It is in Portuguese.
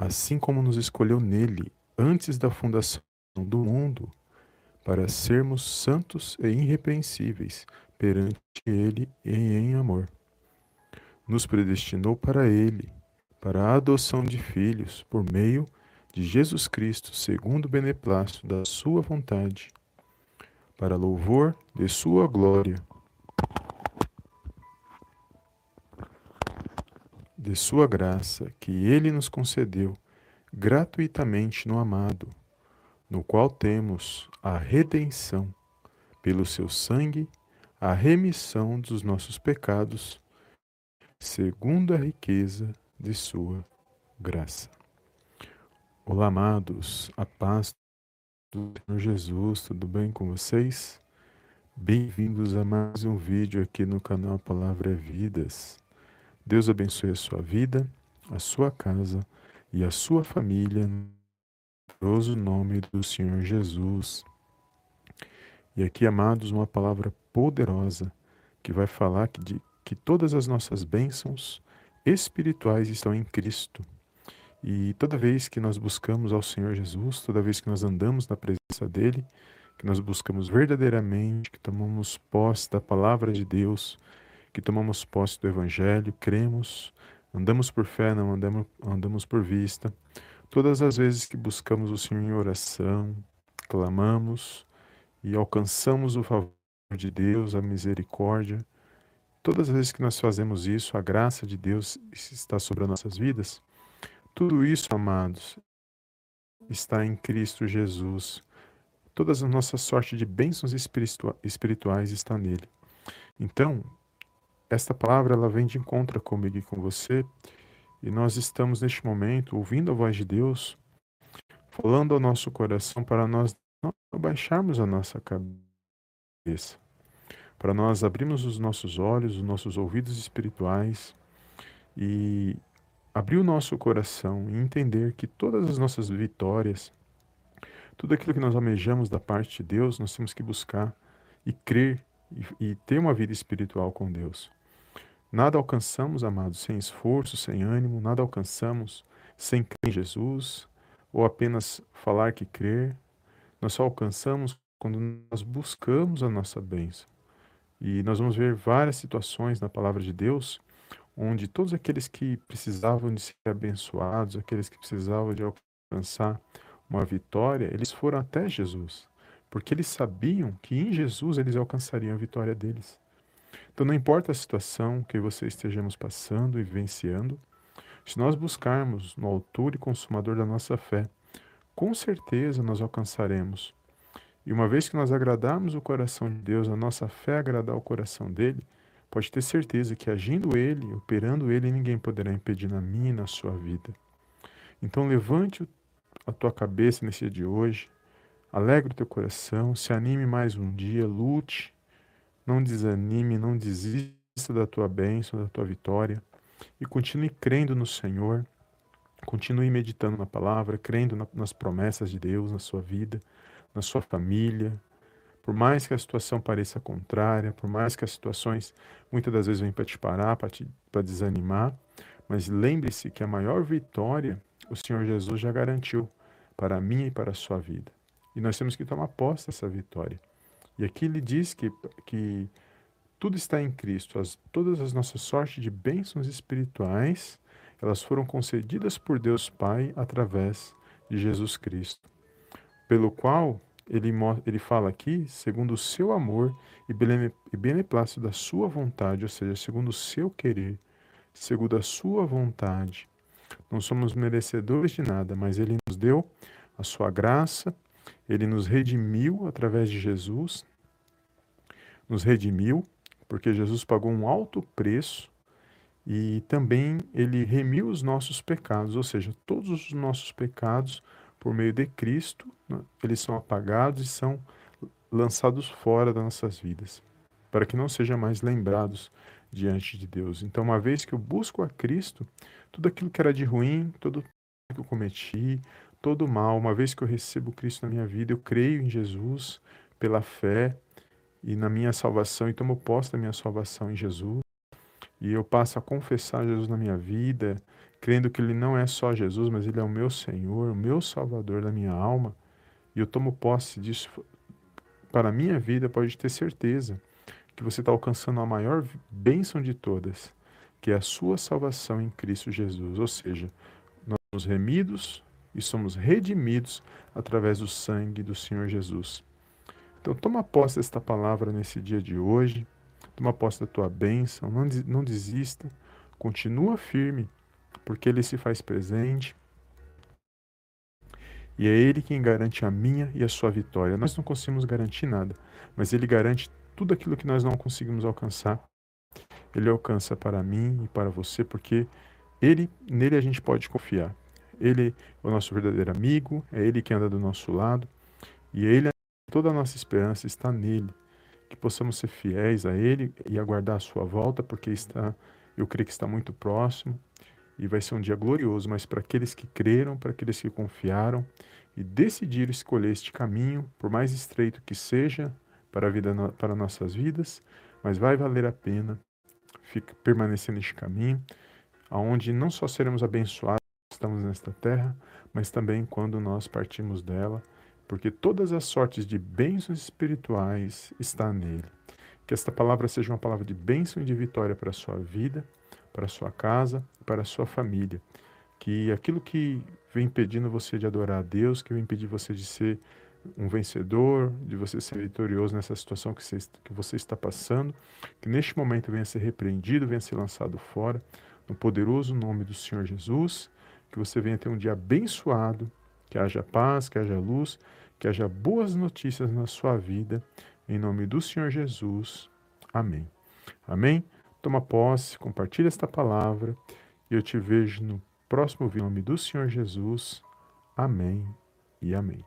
assim como nos escolheu nele antes da fundação do mundo, para sermos santos e irrepreensíveis perante ele e em amor. Nos predestinou para ele, para a adoção de filhos, por meio de Jesus Cristo, segundo o beneplácito da sua vontade, para louvor de sua glória de Sua graça que Ele nos concedeu gratuitamente no amado, no qual temos a redenção, pelo Seu sangue, a remissão dos nossos pecados, segundo a riqueza de Sua graça. Olá, amados, a paz do Senhor Jesus, tudo bem com vocês? Bem-vindos a mais um vídeo aqui no canal Palavra é Vidas. Deus abençoe a sua vida, a sua casa e a sua família, no nome do Senhor Jesus. E aqui, amados, uma palavra poderosa que vai falar que, de, que todas as nossas bênçãos espirituais estão em Cristo. E toda vez que nós buscamos ao Senhor Jesus, toda vez que nós andamos na presença dEle, que nós buscamos verdadeiramente, que tomamos posse da palavra de Deus, que tomamos posse do Evangelho, cremos, andamos por fé, não andamos, andamos por vista. Todas as vezes que buscamos o Senhor em oração, clamamos e alcançamos o favor de Deus, a misericórdia, todas as vezes que nós fazemos isso, a graça de Deus está sobre as nossas vidas. Tudo isso, amados, está em Cristo Jesus. Toda a nossa sorte de bênçãos espirituais está nele. Então, esta palavra ela vem de encontro comigo e com você, e nós estamos neste momento ouvindo a voz de Deus, falando ao nosso coração para nós não baixarmos a nossa cabeça, para nós abrirmos os nossos olhos, os nossos ouvidos espirituais e abrir o nosso coração e entender que todas as nossas vitórias, tudo aquilo que nós almejamos da parte de Deus, nós temos que buscar e crer e, e ter uma vida espiritual com Deus. Nada alcançamos, amados, sem esforço, sem ânimo, nada alcançamos sem crer em Jesus ou apenas falar que crer. Nós só alcançamos quando nós buscamos a nossa bênção. E nós vamos ver várias situações na palavra de Deus onde todos aqueles que precisavam de ser abençoados, aqueles que precisavam de alcançar uma vitória, eles foram até Jesus, porque eles sabiam que em Jesus eles alcançariam a vitória deles. Então, não importa a situação que você estejamos passando e vivenciando, se nós buscarmos no autor e consumador da nossa fé, com certeza nós alcançaremos. E uma vez que nós agradarmos o coração de Deus, a nossa fé agradar o coração dele, pode ter certeza que agindo ele, operando ele, ninguém poderá impedir na minha e na sua vida. Então levante a tua cabeça nesse dia de hoje, alegre o teu coração, se anime mais um dia, lute, não desanime, não desista da tua bênção, da tua vitória e continue crendo no Senhor. Continue meditando na palavra, crendo na, nas promessas de Deus na sua vida, na sua família. Por mais que a situação pareça contrária, por mais que as situações muitas das vezes venham para te parar, para desanimar, mas lembre-se que a maior vitória o Senhor Jesus já garantiu para mim e para a sua vida. E nós temos que tomar posse dessa vitória. E aqui ele diz que, que tudo está em Cristo. As, todas as nossas sortes de bênçãos espirituais, elas foram concedidas por Deus Pai através de Jesus Cristo, pelo qual ele, ele fala aqui, segundo o seu amor e beneplácito da sua vontade, ou seja, segundo o seu querer, segundo a sua vontade. Não somos merecedores de nada, mas ele nos deu a sua graça, ele nos redimiu através de Jesus, nos redimiu, porque Jesus pagou um alto preço e também ele remiu os nossos pecados, ou seja, todos os nossos pecados por meio de Cristo, né, eles são apagados e são lançados fora das nossas vidas, para que não sejam mais lembrados diante de Deus. Então, uma vez que eu busco a Cristo, tudo aquilo que era de ruim, todo que eu cometi, todo mal, uma vez que eu recebo Cristo na minha vida, eu creio em Jesus pela fé, e na minha salvação e tomo posse da minha salvação em Jesus. E eu passo a confessar Jesus na minha vida, crendo que Ele não é só Jesus, mas Ele é o meu Senhor, o meu Salvador da minha alma, e eu tomo posse disso para a minha vida, pode ter certeza que você está alcançando a maior bênção de todas, que é a sua salvação em Cristo Jesus. Ou seja, nós somos remidos e somos redimidos através do sangue do Senhor Jesus. Então, toma posse desta palavra nesse dia de hoje, toma posse da tua bênção, não, não desista, continua firme, porque Ele se faz presente. E é Ele quem garante a minha e a sua vitória. Nós não conseguimos garantir nada, mas Ele garante tudo aquilo que nós não conseguimos alcançar. Ele alcança para mim e para você, porque Ele, nele a gente pode confiar. Ele é o nosso verdadeiro amigo, é Ele que anda do nosso lado, e Ele, toda a nossa esperança está nele. Que possamos ser fiéis a Ele e aguardar a sua volta, porque está, eu creio que está muito próximo e vai ser um dia glorioso, mas para aqueles que creram, para aqueles que confiaram e decidiram escolher este caminho, por mais estreito que seja, para, a vida, para nossas vidas, mas vai valer a pena fica, permanecer neste caminho, aonde não só seremos abençoados estamos nesta terra, mas também quando nós partimos dela, porque todas as sortes de bênçãos espirituais está nele. Que esta palavra seja uma palavra de bênção e de vitória para a sua vida, para a sua casa, para a sua família. Que aquilo que vem impedindo você de adorar a Deus, que vem impedir você de ser um vencedor, de você ser vitorioso nessa situação que você, que você está passando, que neste momento venha ser repreendido, venha ser lançado fora, no poderoso nome do Senhor Jesus, que você venha ter um dia abençoado, que haja paz, que haja luz, que haja boas notícias na sua vida, em nome do Senhor Jesus. Amém. Amém? Toma posse, compartilha esta palavra e eu te vejo no próximo vídeo. Em nome do Senhor Jesus. Amém e amém.